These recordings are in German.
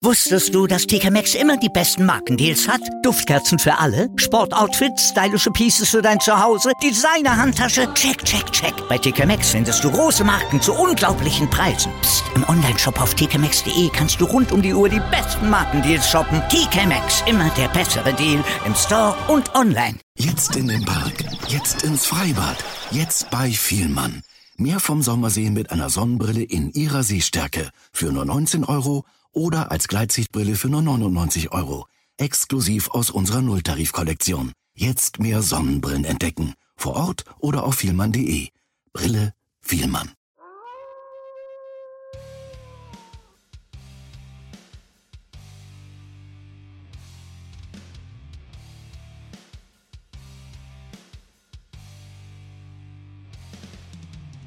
Wusstest du, dass TK Maxx immer die besten Markendeals hat? Duftkerzen für alle, Sportoutfits, stylische Pieces für dein Zuhause, Designer-Handtasche, check, check, check. Bei TK Maxx findest du große Marken zu unglaublichen Preisen. Psst. im Onlineshop auf tkmaxx.de kannst du rund um die Uhr die besten Markendeals shoppen. TK Maxx, immer der bessere Deal im Store und online. Jetzt in den Park, jetzt ins Freibad, jetzt bei Vielmann. Mehr vom Sommer sehen mit einer Sonnenbrille in ihrer Sehstärke für nur 19 Euro oder als Gleitsichtbrille für nur 99 Euro. Exklusiv aus unserer Nulltarifkollektion. Jetzt mehr Sonnenbrillen entdecken. Vor Ort oder auf vielmann.de. Brille Vielmann.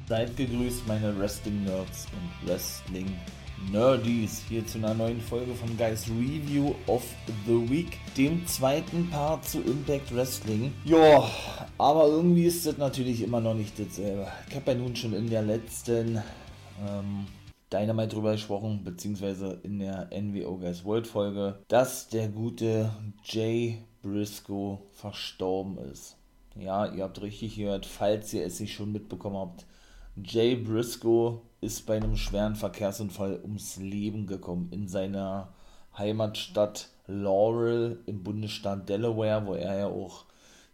Seid gegrüßt, meine Wrestling-Nerds und Wrestling-Nerdies. Hier zu einer neuen Folge von Guys Review of the Week, dem zweiten Part zu Impact Wrestling. Ja, aber irgendwie ist das natürlich immer noch nicht dasselbe. Ich habe ja nun schon in der letzten ähm, Dynamite drüber gesprochen, beziehungsweise in der NWO Guys World Folge, dass der gute Jay Briscoe verstorben ist. Ja, ihr habt richtig gehört, falls ihr es nicht schon mitbekommen habt. Jay Briscoe ist bei einem schweren Verkehrsunfall ums Leben gekommen in seiner Heimatstadt Laurel im Bundesstaat Delaware, wo er ja auch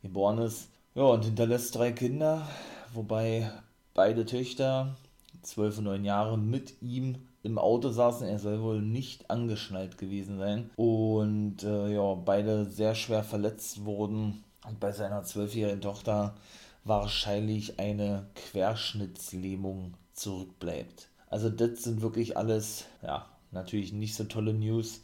geboren ist. Ja, und hinterlässt drei Kinder, wobei beide Töchter, 12 und 9 Jahre, mit ihm im Auto saßen. Er soll wohl nicht angeschnallt gewesen sein. Und äh, ja, beide sehr schwer verletzt wurden. Und bei seiner zwölfjährigen Tochter wahrscheinlich eine Querschnittslähmung zurückbleibt. Also das sind wirklich alles, ja, natürlich nicht so tolle News.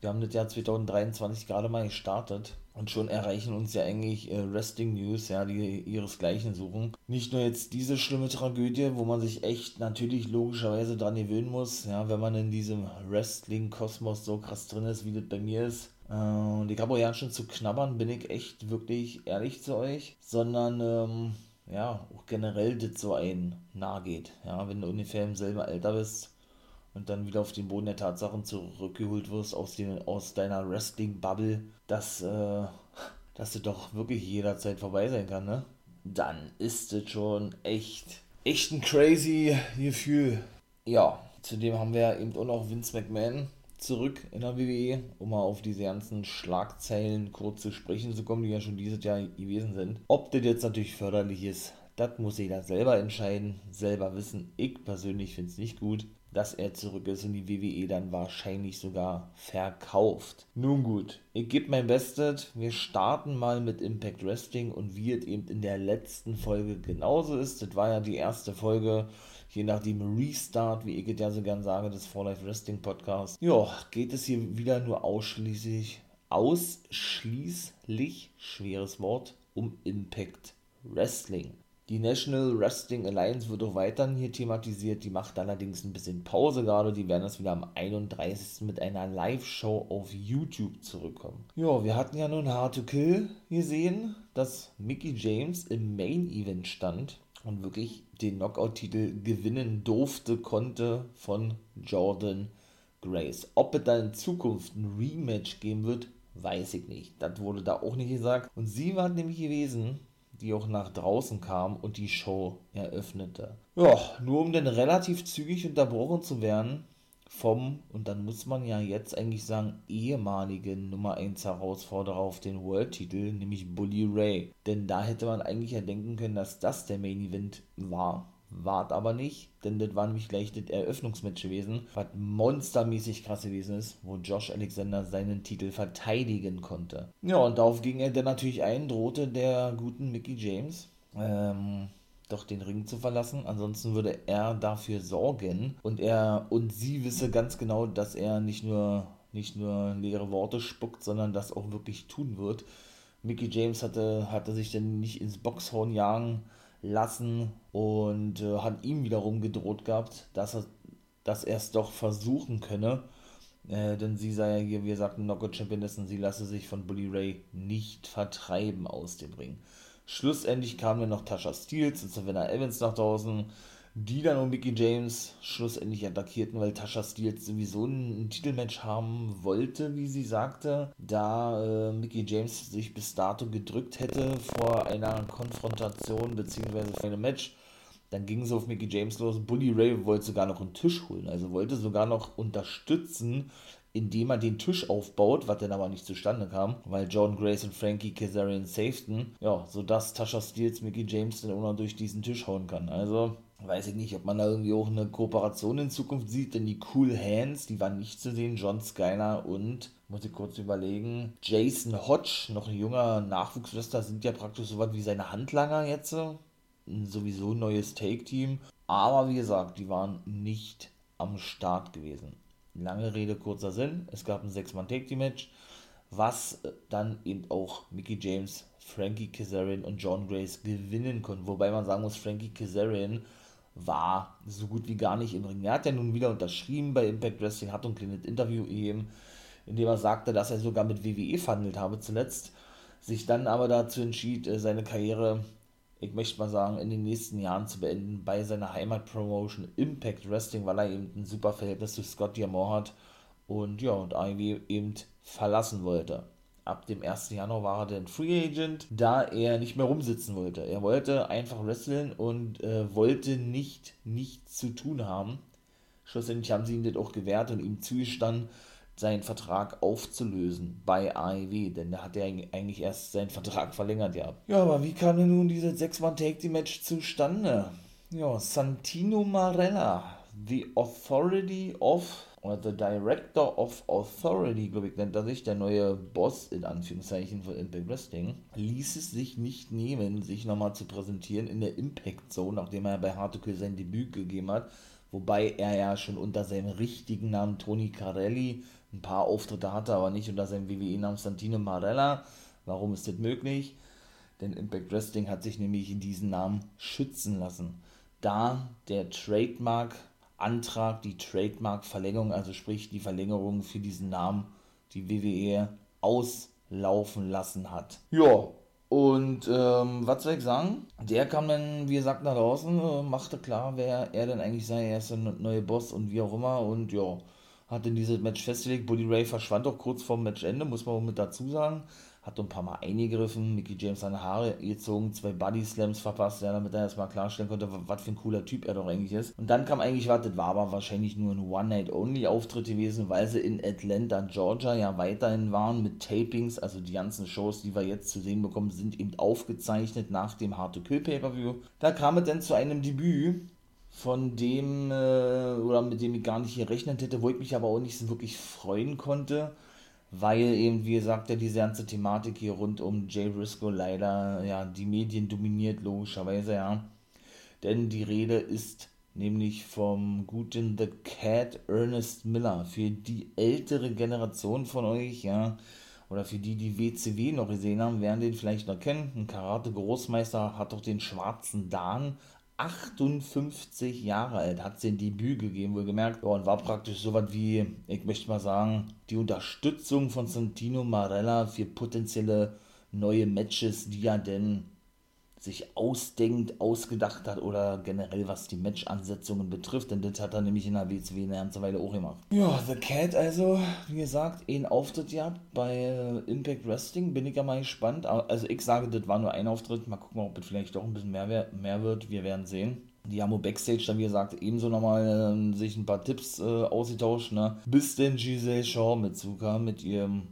Wir haben das Jahr 2023 gerade mal gestartet und schon erreichen uns ja eigentlich äh, Wrestling News, ja, die ihresgleichen suchen. Nicht nur jetzt diese schlimme Tragödie, wo man sich echt natürlich logischerweise dran gewöhnen muss, ja, wenn man in diesem Wrestling-Kosmos so krass drin ist, wie das bei mir ist. Äh, und ja schon zu knabbern, bin ich echt wirklich ehrlich zu euch, sondern ähm, ja, auch generell das so ein nahe geht. Ja, wenn du ungefähr im selben Alter bist und dann wieder auf den Boden der Tatsachen zurückgeholt wirst aus, den, aus deiner Wrestling-Bubble, dass, äh, dass das doch wirklich jederzeit vorbei sein kann, ne? Dann ist das schon echt, echt ein crazy Gefühl. Ja, zudem haben wir eben auch noch Vince McMahon, zurück in der WWE, um mal auf diese ganzen Schlagzeilen kurz zu sprechen zu kommen, die ja schon dieses Jahr gewesen sind. Ob das jetzt natürlich förderlich ist, das muss jeder selber entscheiden, selber wissen. Ich persönlich finde es nicht gut, dass er zurück ist und die WWE dann wahrscheinlich sogar verkauft. Nun gut, ich gebe mein Bestes. Wir starten mal mit Impact Wrestling und wie es eben in der letzten Folge genauso ist. Das war ja die erste Folge je nachdem Restart, wie ich ja so gern sage, des For Life Wrestling Podcasts. Ja, geht es hier wieder nur ausschließlich, ausschließlich, schweres Wort, um Impact Wrestling. Die National Wrestling Alliance wird auch weiterhin hier thematisiert. Die macht allerdings ein bisschen Pause gerade. Die werden das wieder am 31. mit einer Live-Show auf YouTube zurückkommen. Ja, wir hatten ja nun Hard to Kill gesehen, dass Mickey James im Main Event stand und wirklich den Knockout-Titel gewinnen durfte, konnte von Jordan Grace. Ob es dann in Zukunft ein Rematch geben wird, weiß ich nicht. Das wurde da auch nicht gesagt. Und sie war nämlich gewesen, die auch nach draußen kam und die Show eröffnete. Ja, nur um dann relativ zügig unterbrochen zu werden, vom, und dann muss man ja jetzt eigentlich sagen, ehemaligen Nummer 1 Herausforderer auf den World-Titel, nämlich Bully Ray. Denn da hätte man eigentlich ja denken können, dass das der Main Event war. Wart aber nicht, denn das war nämlich gleich das Eröffnungsmatch gewesen, was monstermäßig krass gewesen ist, wo Josh Alexander seinen Titel verteidigen konnte. Ja, und darauf ging er dann natürlich ein, drohte der guten Mickey James. Ähm, doch den Ring zu verlassen. Ansonsten würde er dafür sorgen und er und sie wisse ganz genau, dass er nicht nur nicht nur leere Worte spuckt, sondern das auch wirklich tun wird. Mickey James hatte, hatte sich dann nicht ins Boxhorn jagen lassen und äh, hat ihm wiederum gedroht gehabt, dass er dass es doch versuchen könne. Äh, denn sie sei ja hier, wie gesagt, Knockout Championess und sie lasse sich von Bully Ray nicht vertreiben aus dem Ring. Schlussendlich kamen dann noch Tasha Steels und Savannah Evans nach draußen. die dann um Mickey James schlussendlich attackierten, weil Tasha Steele sowieso ein, Titelmatch haben wollte, wie sie sagte, da äh, Mickey James sich bis dato gedrückt hätte vor einer Konfrontation bzw. vor einem Match. Dann ging es auf Mickey James los. Bully Ray wollte sogar noch einen Tisch holen, also wollte sogar noch unterstützen, indem er den Tisch aufbaut, was dann aber nicht zustande kam, weil John Grace und Frankie Kazarian safeten, ja, sodass Tasha Steels Mickey James dann auch noch durch diesen Tisch hauen kann. Also, weiß ich nicht, ob man da irgendwie auch eine Kooperation in Zukunft sieht, denn die Cool Hands, die waren nicht zu sehen, John Skyler und, muss ich kurz überlegen, Jason Hodge, noch ein junger Nachwuchswrestler, sind ja praktisch so was wie seine Handlanger jetzt, ein sowieso neues Take-Team, aber wie gesagt, die waren nicht am Start gewesen. Lange Rede, kurzer Sinn, es gab ein 6-Mann-Take-Team-Match, was dann eben auch Mickey James, Frankie Kazarian und John Grace gewinnen konnten, wobei man sagen muss, Frankie Kazarian war so gut wie gar nicht im Ring. Er hat ja nun wieder unterschrieben bei Impact Wrestling, hat ein kleines Interview eben, in dem er sagte, dass er sogar mit WWE verhandelt habe zuletzt, sich dann aber dazu entschied, äh, seine Karriere, ich möchte mal sagen, in den nächsten Jahren zu beenden bei seiner Heimatpromotion Impact Wrestling, weil er eben ein super Verhältnis zu Scott Diamond hat und ja, und AEW eben verlassen wollte ab dem 1. Januar war er dann Free Agent, da er nicht mehr rumsitzen wollte. Er wollte einfach wresteln und äh, wollte nicht nichts zu tun haben. Schlussendlich haben sie ihm das auch gewährt und ihm zugestanden, seinen Vertrag aufzulösen bei AEW, denn da hat er eigentlich erst seinen Vertrag verlängert ja. Ja, aber wie kam denn nun dieses 6-Mann-Take-Team-Match zustande? Ja, Santino Marella, the authority of oder The Director of Authority, glaube ich, nennt er sich, der neue Boss in Anführungszeichen von Impact Wrestling, ließ es sich nicht nehmen, sich nochmal zu präsentieren in der Impact Zone, nachdem er bei Hardcore sein Debüt gegeben hat, wobei er ja schon unter seinem richtigen Namen Tony Carelli ein paar Auftritte hatte, aber nicht unter seinem WWE-Namen Santino Marella. Warum ist das möglich? Denn Impact Wrestling hat sich nämlich in diesen Namen schützen lassen, da der Trademark Antrag die Trademark-Verlängerung, also sprich die Verlängerung für diesen Namen, die WWE auslaufen lassen hat. Ja, und ähm, was soll ich sagen? Der kam dann, wie gesagt, nach draußen, äh, machte klar, wer er denn eigentlich sei. Er ist der neue Boss und wie auch immer. Und ja, hat in dieses Match festgelegt. Buddy Ray verschwand auch kurz vorm Matchende, muss man auch mit dazu sagen hat ein paar Mal eingegriffen, Mickey James seine Haare gezogen, zwei Body Slams verpasst, ja, damit er erstmal klarstellen konnte, was für ein cooler Typ er doch eigentlich ist. Und dann kam eigentlich, was, das war aber wahrscheinlich nur ein One-Night-Only-Auftritt gewesen, weil sie in Atlanta, Georgia ja weiterhin waren mit Tapings, also die ganzen Shows, die wir jetzt zu sehen bekommen, sind eben aufgezeichnet nach dem Hard to Kill Pay-Per-View. Da kam es dann zu einem Debüt von dem, äh, oder mit dem ich gar nicht gerechnet hätte, wo ich mich aber auch nicht so wirklich freuen konnte weil eben, wie gesagt, ja diese ganze Thematik hier rund um Jay Briscoe leider ja die Medien dominiert, logischerweise, ja. Denn die Rede ist nämlich vom guten The Cat Ernest Miller. Für die ältere Generation von euch, ja, oder für die, die WCW noch gesehen haben, werden den vielleicht noch kennen. Ein Karate-Großmeister hat doch den schwarzen Dan 58 Jahre alt, hat sein Debüt gegeben, wohl gemerkt, oh, und war praktisch so was wie, ich möchte mal sagen, die Unterstützung von Santino Marella für potenzielle neue Matches, die er denn sich ausdenkt, ausgedacht hat oder generell was die Match-Ansetzungen betrifft, denn das hat er nämlich in der WCW eine ganze Weile auch gemacht. Ja, The Cat also, wie gesagt, einen Auftritt gehabt bei äh, Impact Wrestling, bin ich ja mal gespannt. Also ich sage, das war nur ein Auftritt, mal gucken, ob es vielleicht doch ein bisschen mehr, mehr wird, wir werden sehen. Die haben Backstage dann, wie gesagt, ebenso nochmal äh, sich ein paar Tipps äh, ausgetauscht, ne? Bis denn Giselle Shaw mit zukam, mit ihrem,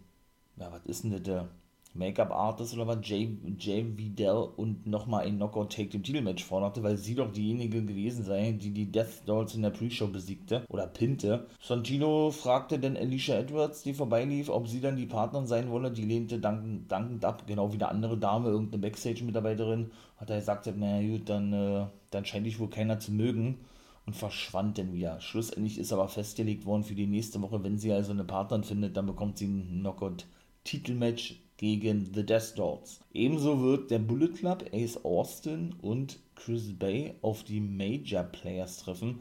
ja, was ist denn das, der Make-up-Artist oder was, Jay, Jay Vidal und nochmal ein Knockout-Take im Titelmatch forderte, weil sie doch diejenige gewesen sei, die die Death Dolls in der Pre-Show besiegte oder pinte. Santino fragte dann Alicia Edwards, die vorbeilief, ob sie dann die Partnerin sein wolle. Die lehnte dankend, dankend ab, genau wie eine andere Dame, irgendeine Backstage-Mitarbeiterin. Hat er gesagt, naja gut, dann, äh, dann scheint dich wohl keiner zu mögen und verschwand dann wieder. Schlussendlich ist aber festgelegt worden für die nächste Woche, wenn sie also eine Partnerin findet, dann bekommt sie ein Knockout-Titelmatch gegen The Death Dolls. Ebenso wird der Bullet Club, Ace Austin und Chris Bay auf die Major Players treffen.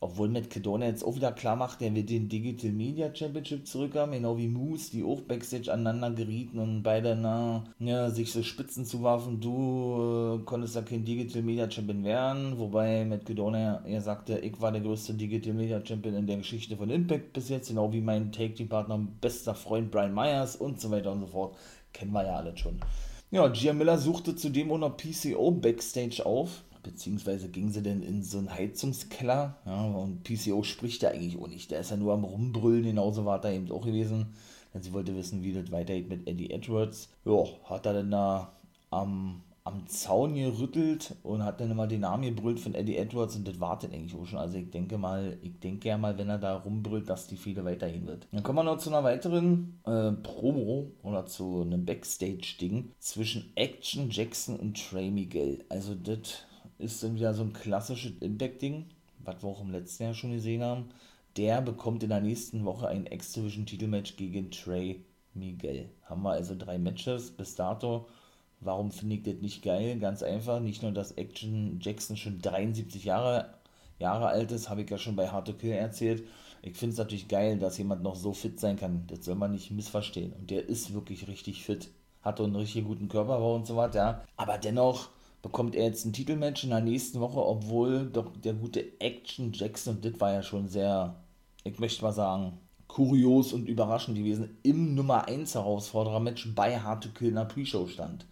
Obwohl Matt Cadona jetzt auch wieder klar macht, der will den Digital Media Championship zurückhaben, genau wie Moose, die auch Backstage aneinander gerieten und beide na, ja, sich so Spitzen zuwarfen, du äh, konntest ja kein Digital Media Champion werden, wobei Matt Cadona er sagte, ich war der größte Digital Media Champion in der Geschichte von Impact bis jetzt, genau wie mein Take Team Partner, bester Freund Brian Myers und so weiter und so fort. Kennen wir ja alle schon. Ja, Gia Miller suchte zudem auch noch PCO Backstage auf beziehungsweise ging sie denn in so einen Heizungskeller, ja, und PCO spricht ja eigentlich auch nicht, der ist ja nur am Rumbrüllen, genauso war da eben auch gewesen, denn sie wollte wissen, wie das weitergeht mit Eddie Edwards. Ja, hat er denn da am, am Zaun gerüttelt und hat dann immer den Namen gebrüllt von Eddie Edwards und das wartet eigentlich auch schon. Also ich denke mal, ich denke ja mal, wenn er da rumbrüllt, dass die Fehde weitergehen wird. Dann kommen wir noch zu einer weiteren äh, Promo oder zu einem Backstage-Ding zwischen Action Jackson und Trey Miguel. Also das ist dann wieder so ein klassisches Impact-Ding, was wir auch im letzten Jahr schon gesehen haben. Der bekommt in der nächsten Woche ein X-Division-Titelmatch gegen Trey Miguel. Haben wir also drei Matches bis dato. Warum finde ich das nicht geil? Ganz einfach, nicht nur, dass Action Jackson schon 73 Jahre, Jahre alt ist, habe ich ja schon bei Hard to Kill erzählt. Ich finde es natürlich geil, dass jemand noch so fit sein kann. Das soll man nicht missverstehen. Und der ist wirklich richtig fit. Hat einen richtig guten Körperbau und so weiter. Ja. Aber dennoch bekommt er jetzt ein Titelmatch in der nächsten Woche, obwohl doch der gute Action Jackson, und das war ja schon sehr, ich möchte mal sagen, kurios und überraschend gewesen, im Nummer 1 Herausforderer-Match bei Hard to Kill in der Pre-Show stand.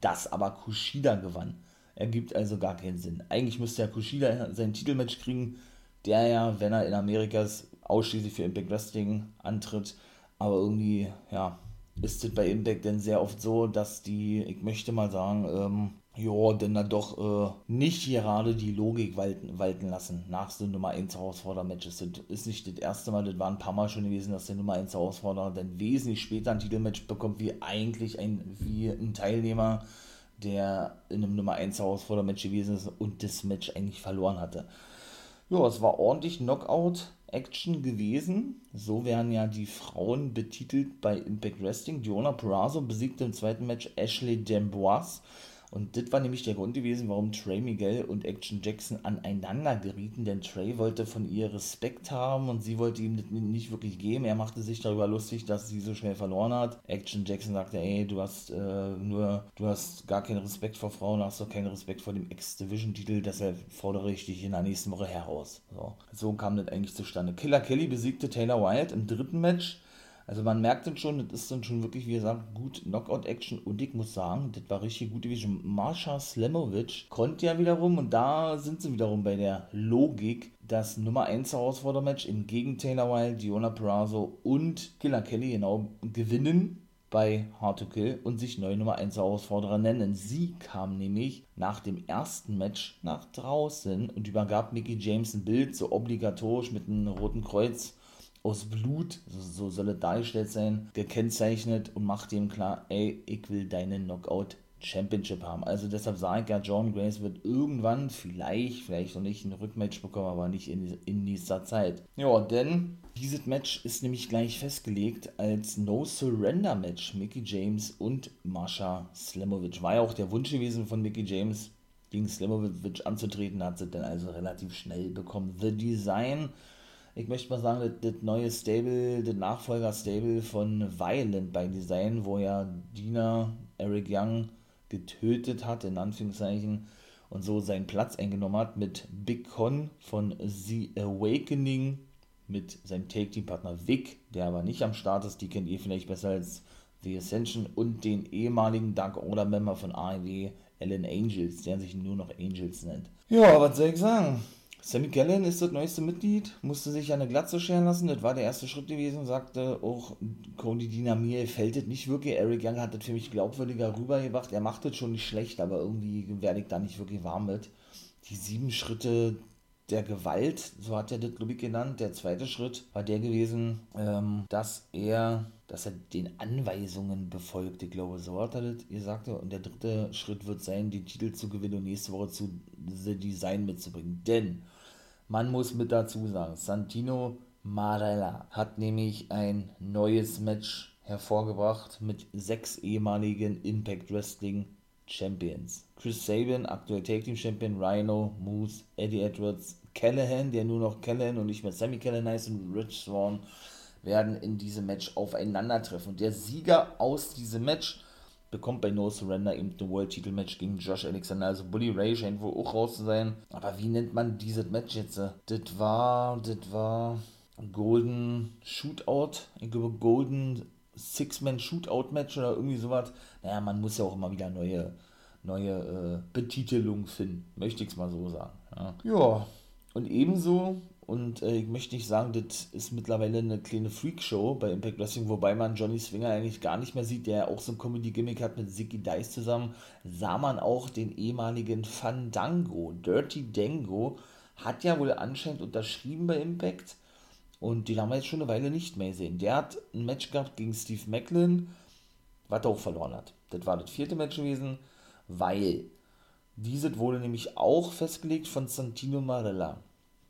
Das aber Kushida gewann. Ergibt also gar keinen Sinn. Eigentlich müsste ja Kushida sein Titelmatch kriegen, der ja, wenn er in Amerikas ausschließlich für Impact Wrestling antritt, aber irgendwie, ja, ist es bei Impact denn sehr oft so, dass die, ich möchte mal sagen, ähm, ja, denn dann doch äh, nicht gerade die Logik walten, walten lassen nach so Nummer 1 Herausforderer-Matches. Das ist nicht das erste Mal, das war ein paar Mal schon gewesen, dass der Nummer 1 Herausforderer dann wesentlich später ein Titelmatch bekommt, wie eigentlich ein, wie ein Teilnehmer, der in einem Nummer 1 Herausforderer-Match gewesen ist und das Match eigentlich verloren hatte. Ja, es war ordentlich Knockout-Action gewesen. So werden ja die Frauen betitelt bei Impact Wrestling. Diona Perazzo besiegte im zweiten Match Ashley D'Amboise und das war nämlich der Grund gewesen, warum Trey Miguel und Action Jackson aneinander gerieten, denn Trey wollte von ihr Respekt haben und sie wollte ihm das nicht wirklich geben. Er machte sich darüber lustig, dass sie so schnell verloren hat. Action Jackson sagte, ey, du hast äh, nur, du hast gar keinen Respekt vor Frauen, hast doch keinen Respekt vor dem X-Division-Titel, deshalb fordere ich dich in der nächsten Woche heraus. So, so kam das eigentlich zustande. Killer Kelly besiegte Taylor Wilde im dritten Match also man merkt dann schon, das ist dann schon wirklich, wie gesagt, gut Knockout-Action und ich muss sagen, das war richtig gut gewesen. Marsha Slemovic konnte ja wiederum und da sind sie wiederum bei der Logik, das Nummer 1 Herausfordermatch im gegen Taylor Wilde, Diona Perazzo und Killer Kelly genau gewinnen bei Hard to Kill und sich neue Nummer 1 Herausforderer nennen. Sie kam nämlich nach dem ersten Match nach draußen und übergab Mickey James ein Bild, so obligatorisch mit einem roten Kreuz aus Blut, so soll es dargestellt sein, gekennzeichnet und macht ihm klar, ey, ich will deine Knockout Championship haben. Also deshalb sage ich ja, John Grace wird irgendwann, vielleicht, vielleicht noch nicht ein Rückmatch bekommen, aber nicht in, in dieser Zeit. Ja, denn dieses Match ist nämlich gleich festgelegt als No Surrender Match. Mickey James und Mascha Slimovic. War ja auch der Wunsch gewesen von Mickey James, gegen Slimovic anzutreten, hat sie dann also relativ schnell bekommen. The Design ich möchte mal sagen, das, das neue Stable, das Nachfolger-Stable von Violent by Design, wo ja Dina Eric Young getötet hat, in Anführungszeichen, und so seinen Platz eingenommen hat mit Big Con von The Awakening, mit seinem Take-Team-Partner Vic, der aber nicht am Start ist, die kennt ihr vielleicht besser als The Ascension, und den ehemaligen Dark Order-Member von AEW, Alan Angels, der sich nur noch Angels nennt. Ja, was soll ich sagen? Sammy Gallen ist das neueste Mitglied, musste sich eine Glatze scheren lassen, das war der erste Schritt gewesen, sagte auch Cody Dinamir, fällt das nicht wirklich, Eric Young hat das für mich glaubwürdiger rübergebracht, er macht das schon nicht schlecht, aber irgendwie werde ich da nicht wirklich warm mit. Die sieben Schritte der Gewalt, so hat er das, glaube ich, genannt. Der zweite Schritt war der gewesen, ähm, dass er, dass er den Anweisungen befolgte, glaube so hat er das gesagt. Und der dritte Schritt wird sein, die Titel zu gewinnen und nächste Woche zu The Design mitzubringen. Denn man muss mit dazu sagen, Santino Marella hat nämlich ein neues Match hervorgebracht mit sechs ehemaligen Impact Wrestling Champions. Chris Sabin, aktuell Tag Team Champion, Rhino, Moose, Eddie Edwards, Callahan, der nur noch Callahan und nicht mehr Sammy Callahan heißt und Rich Swan werden in diesem Match aufeinandertreffen. Und der Sieger aus diesem Match bekommt bei No Surrender eben ein World-Titel-Match gegen Josh Alexander. Also Bully Ray scheint wohl auch raus zu sein. Aber wie nennt man dieses Match jetzt? Das war, das war Golden Shootout. Ich glaube Golden Six-Man Shootout-Match oder irgendwie sowas. Naja, man muss ja auch immer wieder neue, neue äh, Betitelungen finden. Möchte ich es mal so sagen. Ja. ja. Und ebenso und äh, ich möchte nicht sagen, das ist mittlerweile eine kleine Freakshow bei Impact Wrestling, wobei man Johnny Swinger eigentlich gar nicht mehr sieht, der auch so ein Comedy-Gimmick hat mit Zicky Dice zusammen, sah man auch den ehemaligen Fandango. Dirty Dango hat ja wohl anscheinend unterschrieben bei Impact und den haben wir jetzt schon eine Weile nicht mehr gesehen. Der hat ein Match gehabt gegen Steve Macklin, was er auch verloren hat. Das war das vierte Match gewesen, weil dieses wurde nämlich auch festgelegt von Santino Marella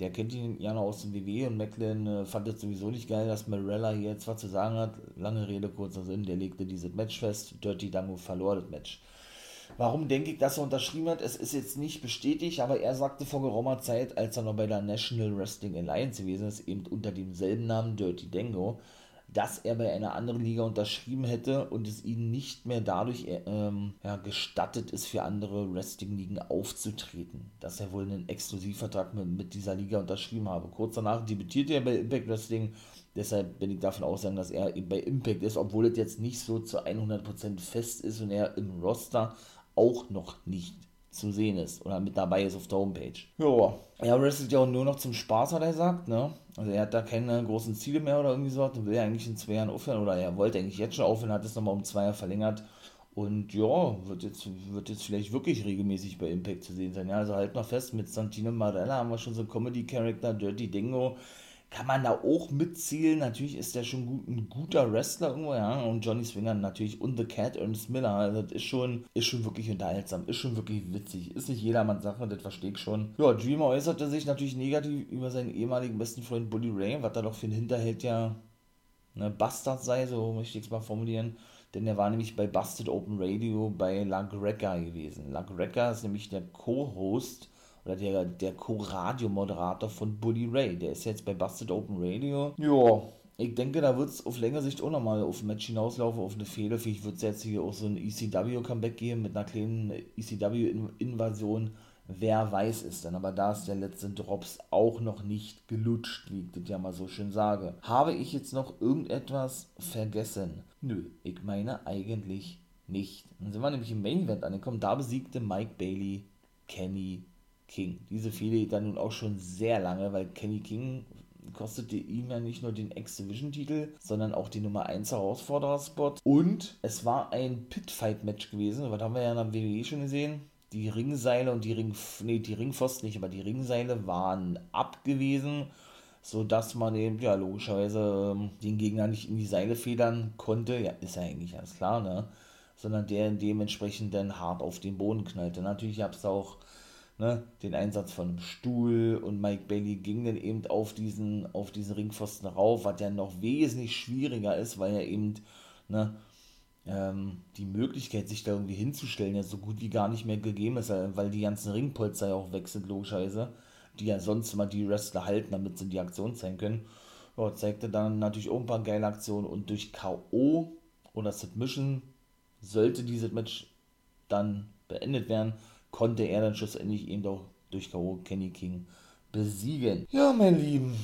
der kennt ihn ja noch aus dem WWE und Macklin äh, fand es sowieso nicht geil, dass Marella hier jetzt was zu sagen hat. Lange Rede, kurzer Sinn, der legte dieses Match fest. Dirty Dango verlor das Match. Warum denke ich, dass er unterschrieben hat? Es ist jetzt nicht bestätigt, aber er sagte vor geraumer Zeit, als er noch bei der National Wrestling Alliance gewesen ist, eben unter demselben Namen Dirty Dango, dass er bei einer anderen Liga unterschrieben hätte und es ihm nicht mehr dadurch äh, ähm, ja, gestattet ist, für andere Wrestling-Ligen aufzutreten. Dass er wohl einen Exklusivvertrag mit, mit dieser Liga unterschrieben habe. Kurz danach debütierte er bei Impact Wrestling. Deshalb bin ich davon ausgegangen, dass er bei Impact ist, obwohl es jetzt nicht so zu 100% fest ist und er im Roster auch noch nicht zu sehen ist oder mit dabei ist auf der Homepage. Ja, er wrestelt ja auch nur noch zum Spaß, hat er gesagt, ne? Also er hat da keine großen Ziele mehr oder irgendwie so, und will ja eigentlich in zwei Jahren aufhören oder er wollte eigentlich jetzt schon aufhören, hat es nochmal um zwei Jahre verlängert und ja, wird jetzt, wird jetzt vielleicht wirklich regelmäßig bei Impact zu sehen sein. Ja, also halt noch fest, mit Santino Marella haben wir schon so einen Comedy-Character, Dirty Dingo, kann man da auch mitzielen. Natürlich ist der schon gut, ein guter Wrestler irgendwo, ja. Und Johnny Swinger natürlich und The Cat Ernest Miller. Also das ist schon, ist schon wirklich unterhaltsam, ist schon wirklich witzig. Ist nicht jedermanns Sache, das verstehe ich schon. Ja, Dreamer äußerte sich natürlich negativ über seinen ehemaligen besten Freund Bully Ray, was da doch für ein Hinterhalt ja ne, Bastard sei, so möchte ich es mal formulieren. Denn er war nämlich bei Busted Open Radio bei La Greca gewesen. La Greca ist nämlich der Co-Host oder der, der Co-Radio-Moderator von Bully Ray. Der ist jetzt bei Busted Open Radio. Ja, ich denke, da wird es auf längere Sicht auch nochmal auf ein Match hinauslaufen, auf eine Fehler. Vielleicht wird es jetzt hier auch so ein ECW-Comeback geben mit einer kleinen ECW-Invasion. Wer weiß es denn, aber da ist der letzte Drops auch noch nicht gelutscht, wie ich das ja mal so schön sage. Habe ich jetzt noch irgendetwas vergessen? Nö, ich meine eigentlich nicht. Dann sind wir nämlich im Main Event angekommen. Da besiegte Mike Bailey Kenny King. Diese Fehde dann nun auch schon sehr lange, weil Kenny King kostete ihm ja nicht nur den X-Division-Titel, sondern auch die Nummer 1 Herausforderer-Spot. Und es war ein Pit-Fight-Match gewesen, was haben wir ja in der WWE schon gesehen. Die Ringseile und die Ring, nee, die Ringpfosten nicht, aber die Ringseile waren abgewesen, sodass man eben, ja, logischerweise ähm, den Gegner nicht in die Seile federn konnte. Ja, ist ja eigentlich alles klar, ne? Sondern der dementsprechend dann hart auf den Boden knallte. Natürlich gab es auch ne, den Einsatz von einem Stuhl und Mike Bailey ging dann eben auf diesen, auf diesen Ringpfosten rauf, was ja noch wesentlich schwieriger ist, weil er eben ne, ähm, die Möglichkeit, sich da irgendwie hinzustellen, ja so gut wie gar nicht mehr gegeben ist, weil die ganzen Ringpolster ja auch weg sind, logischerweise, die ja sonst mal die Wrestler halten, damit sie die Aktion zeigen können. Ja, zeigte dann natürlich auch ein paar geile Aktionen und durch K.O. oder Submission sollte dieses Match dann beendet werden konnte er dann schlussendlich eben doch durch K.O. Kenny King besiegen. Ja, mein Lieben,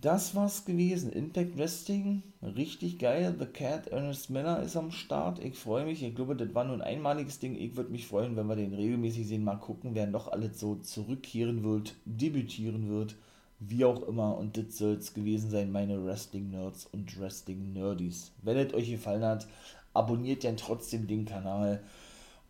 das war's gewesen. Impact Wrestling, richtig geil. The Cat Ernest Miller ist am Start. Ich freue mich. Ich glaube, das war nur ein einmaliges Ding. Ich würde mich freuen, wenn wir den regelmäßig sehen. Mal gucken, wer noch alles so zurückkehren wird, debütieren wird. Wie auch immer. Und das soll es gewesen sein, meine Wrestling-Nerds und Wrestling-Nerdies. Wenn es euch gefallen hat, abonniert dann trotzdem den Kanal.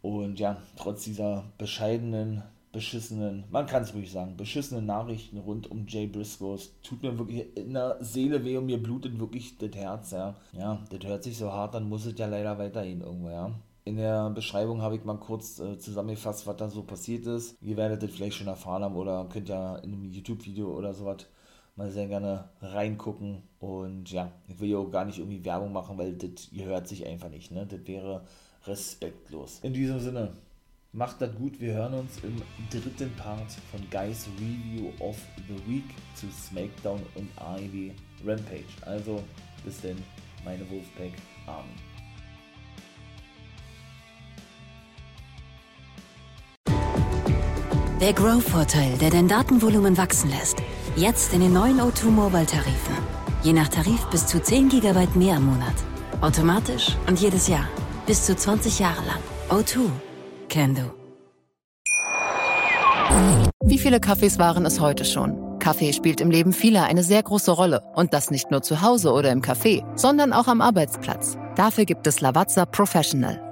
Und ja, trotz dieser bescheidenen, beschissenen, man kann es ruhig sagen, beschissenen Nachrichten rund um Jay Briscoes, tut mir wirklich in der Seele weh und mir blutet wirklich das Herz, ja. Ja, das hört sich so hart, dann muss es ja leider weitergehen irgendwo, ja. In der Beschreibung habe ich mal kurz äh, zusammengefasst, was da so passiert ist. Ihr werdet das vielleicht schon erfahren haben oder könnt ja in einem YouTube-Video oder sowas mal sehr gerne reingucken. Und ja, ich will ja auch gar nicht irgendwie Werbung machen, weil das, ihr hört sich einfach nicht, ne? Das wäre respektlos. In diesem Sinne, Macht das gut, wir hören uns im dritten Part von Guys Review of the Week zu SmackDown und AEW Rampage. Also bis denn, meine Wolfpack Army. Der Grow-Vorteil, der dein Datenvolumen wachsen lässt. Jetzt in den neuen O2 Mobile-Tarifen. Je nach Tarif bis zu 10 GB mehr im Monat. Automatisch und jedes Jahr. Bis zu 20 Jahre lang. O2. Can do. Wie viele Kaffees waren es heute schon? Kaffee spielt im Leben vieler eine sehr große Rolle. Und das nicht nur zu Hause oder im Café, sondern auch am Arbeitsplatz. Dafür gibt es Lavazza Professional.